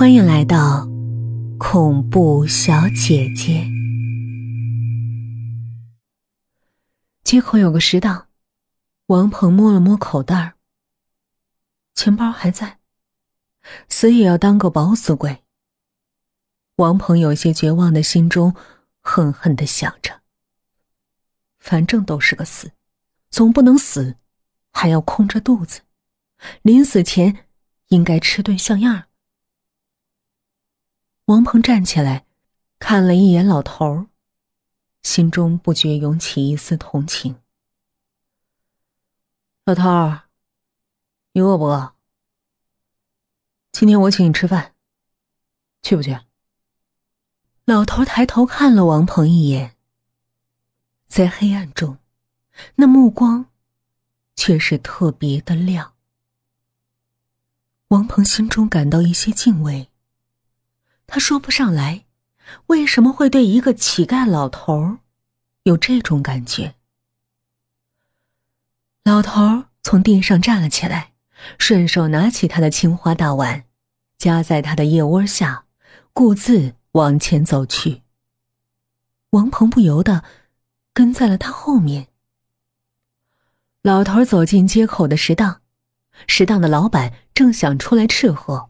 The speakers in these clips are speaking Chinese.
欢迎来到恐怖小姐姐。街口有个食档，王鹏摸了摸口袋儿，钱包还在，死也要当个饱死鬼。王鹏有些绝望的心中，恨恨的想着：反正都是个死，总不能死还要空着肚子，临死前应该吃顿像样。王鹏站起来，看了一眼老头儿，心中不觉涌起一丝同情。老头儿，你饿不饿？今天我请你吃饭，去不去？老头抬头看了王鹏一眼，在黑暗中，那目光却是特别的亮。王鹏心中感到一些敬畏。他说不上来，为什么会对一个乞丐老头有这种感觉。老头从地上站了起来，顺手拿起他的青花大碗，夹在他的腋窝下，故自往前走去。王鹏不由得跟在了他后面。老头走进街口的食档，食档的老板正想出来吃喝。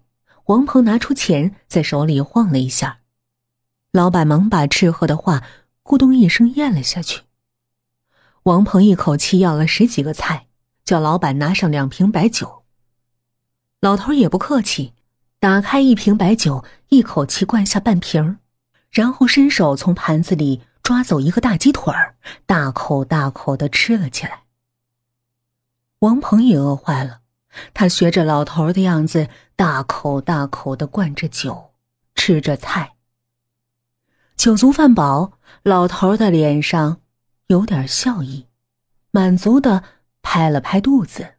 王鹏拿出钱，在手里晃了一下，老板忙把斥喝的话咕咚一声咽了下去。王鹏一口气要了十几个菜，叫老板拿上两瓶白酒。老头也不客气，打开一瓶白酒，一口气灌下半瓶，然后伸手从盘子里抓走一个大鸡腿儿，大口大口的吃了起来。王鹏也饿坏了。他学着老头的样子，大口大口的灌着酒，吃着菜。酒足饭饱，老头的脸上有点笑意，满足的拍了拍肚子。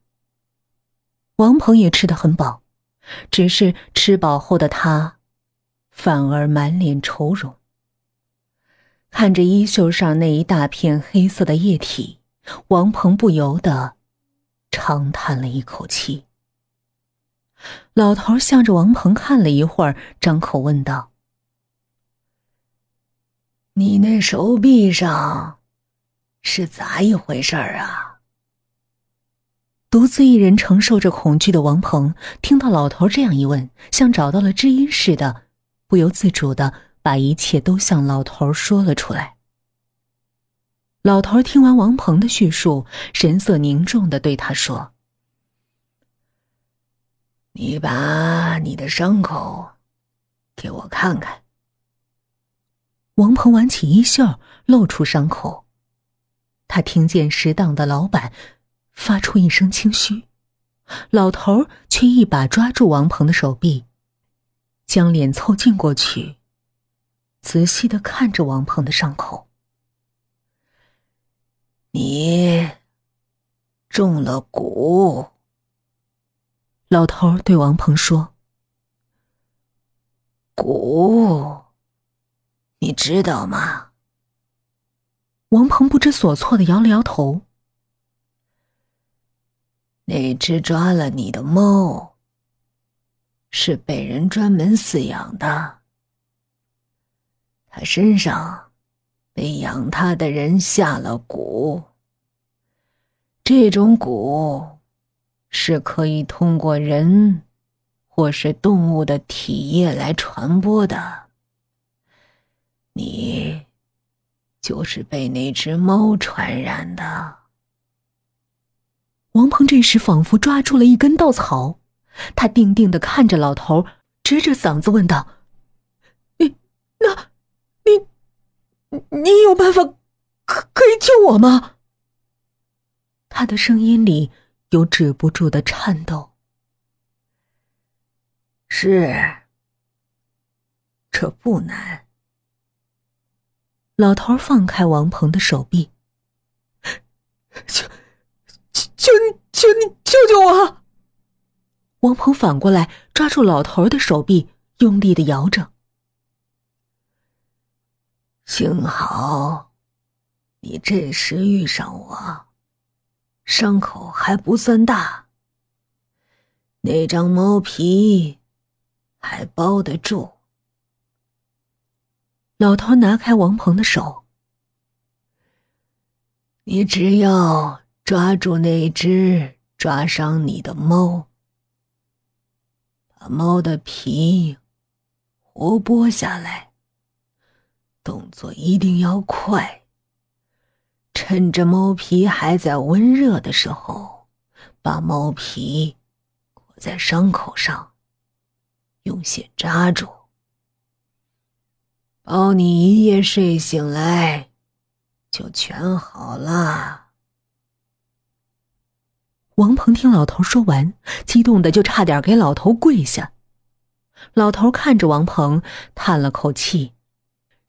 王鹏也吃得很饱，只是吃饱后的他，反而满脸愁容。看着衣袖上那一大片黑色的液体，王鹏不由得。长叹了一口气，老头向着王鹏看了一会儿，张口问道：“你那手臂上是咋一回事儿啊？”独自一人承受着恐惧的王鹏，听到老头这样一问，像找到了知音似的，不由自主的把一切都向老头说了出来。老头听完王鹏的叙述，神色凝重的对他说：“你把你的伤口给我看看。”王鹏挽起衣袖，露出伤口。他听见食档的老板发出一声轻嘘，老头却一把抓住王鹏的手臂，将脸凑近过去，仔细的看着王鹏的伤口。你中了蛊。老头对王鹏说：“蛊，你知道吗？”王鹏不知所措的摇了摇头。那只抓了你的猫，是被人专门饲养的，它身上。被养他的人下了蛊，这种蛊是可以通过人或是动物的体液来传播的。你就是被那只猫传染的。王鹏这时仿佛抓住了一根稻草，他定定的看着老头，直着嗓子问道：“你那？”你有办法可可以救我吗？他的声音里有止不住的颤抖。是，这不难。老头放开王鹏的手臂，求求求你，求你救救我！王鹏反过来抓住老头的手臂，用力的摇着。幸好，你这时遇上我，伤口还不算大。那张猫皮还包得住。老头拿开王鹏的手，你只要抓住那只抓伤你的猫，把猫的皮活剥下来，动作一定要快。趁着猫皮还在温热的时候，把猫皮裹在伤口上，用线扎住。保你一夜睡醒来，就全好了。王鹏听老头说完，激动的就差点给老头跪下。老头看着王鹏，叹了口气，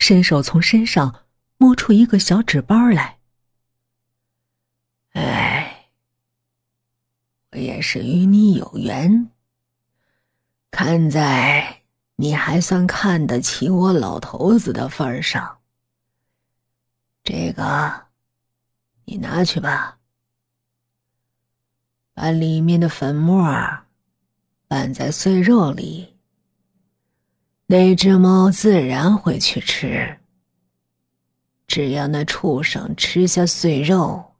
伸手从身上摸出一个小纸包来。哎，我也是与你有缘。看在你还算看得起我老头子的份上，这个你拿去吧，把里面的粉末拌在碎肉里，那只猫自然会去吃。只要那畜生吃下碎肉。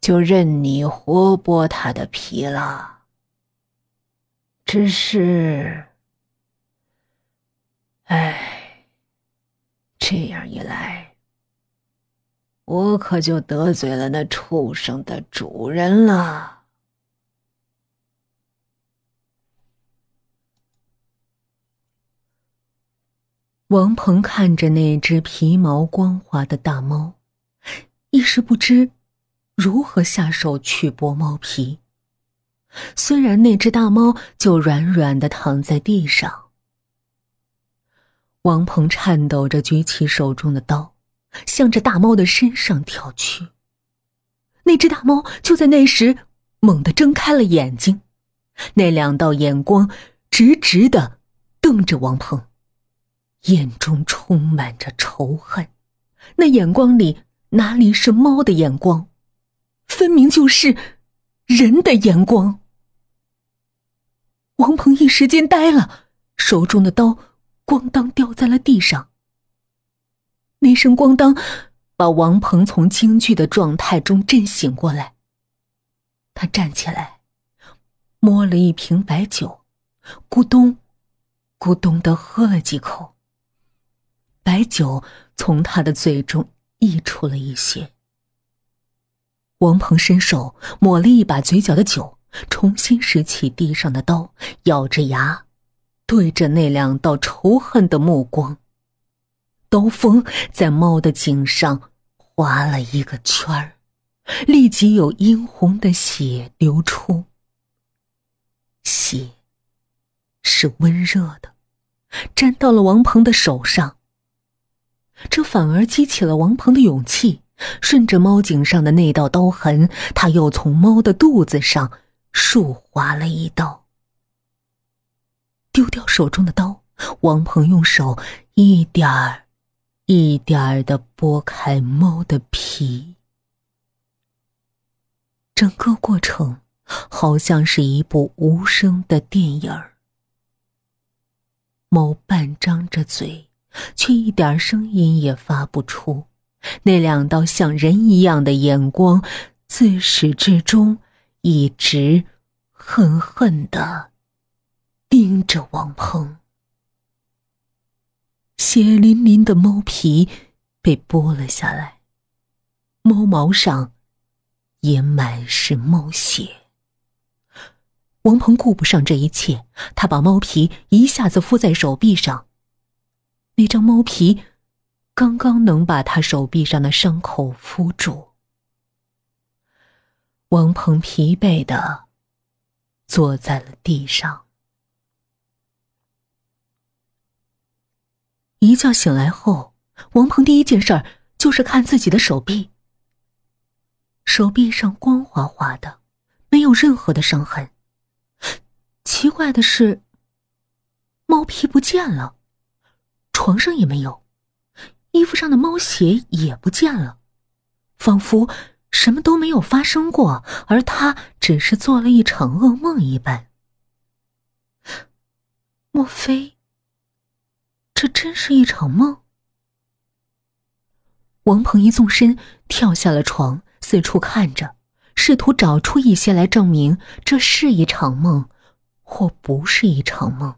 就任你活剥它的皮了。只是，哎，这样一来，我可就得罪了那畜生的主人了。王鹏看着那只皮毛光滑的大猫，一时不知。如何下手去剥猫皮？虽然那只大猫就软软的躺在地上，王鹏颤抖着举起手中的刀，向着大猫的身上挑去。那只大猫就在那时猛地睁开了眼睛，那两道眼光直直的瞪着王鹏，眼中充满着仇恨。那眼光里哪里是猫的眼光？分明就是人的眼光。王鹏一时间呆了，手中的刀咣当掉在了地上。那声咣当把王鹏从惊惧的状态中震醒过来。他站起来，摸了一瓶白酒，咕咚，咕咚的喝了几口。白酒从他的嘴中溢出了一些。王鹏伸手抹了一把嘴角的酒，重新拾起地上的刀，咬着牙，对着那两道仇恨的目光。刀锋在猫的颈上划了一个圈儿，立即有殷红的血流出。血是温热的，沾到了王鹏的手上，这反而激起了王鹏的勇气。顺着猫颈上的那道刀痕，他又从猫的肚子上竖划了一刀。丢掉手中的刀，王鹏用手一点儿、一点儿的剥开猫的皮。整个过程好像是一部无声的电影儿。猫半张着嘴，却一点声音也发不出。那两道像人一样的眼光，自始至终一直恨恨的盯着王鹏。血淋淋的猫皮被剥了下来，猫毛上也满是猫血。王鹏顾不上这一切，他把猫皮一下子敷在手臂上，那张猫皮。刚刚能把他手臂上的伤口敷住，王鹏疲惫的坐在了地上。一觉醒来后，王鹏第一件事就是看自己的手臂。手臂上光滑滑的，没有任何的伤痕。奇怪的是，猫皮不见了，床上也没有。衣服上的猫血也不见了，仿佛什么都没有发生过，而他只是做了一场噩梦一般。莫非这真是一场梦？王鹏一纵身跳下了床，四处看着，试图找出一些来证明这是一场梦，或不是一场梦。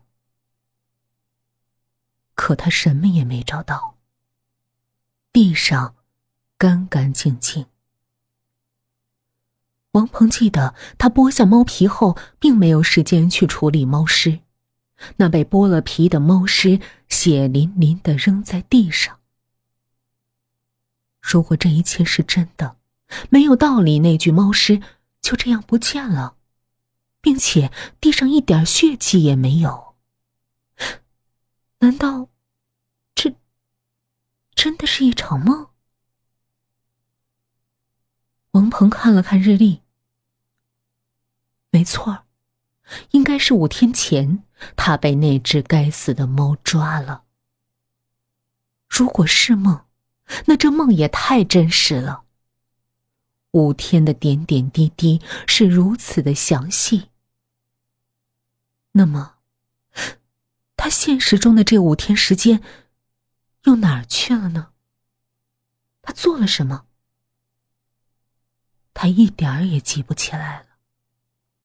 可他什么也没找到。地上干干净净。王鹏记得，他剥下猫皮后，并没有时间去处理猫尸，那被剥了皮的猫尸血淋淋的扔在地上。如果这一切是真的，没有道理那具猫尸就这样不见了，并且地上一点血迹也没有。难道这真的是一场梦？王鹏看了看日历，没错应该是五天前他被那只该死的猫抓了。如果是梦，那这梦也太真实了。五天的点点滴滴是如此的详细，那么，他现实中的这五天时间又哪儿去了呢？他做了什么？他一点儿也记不起来了。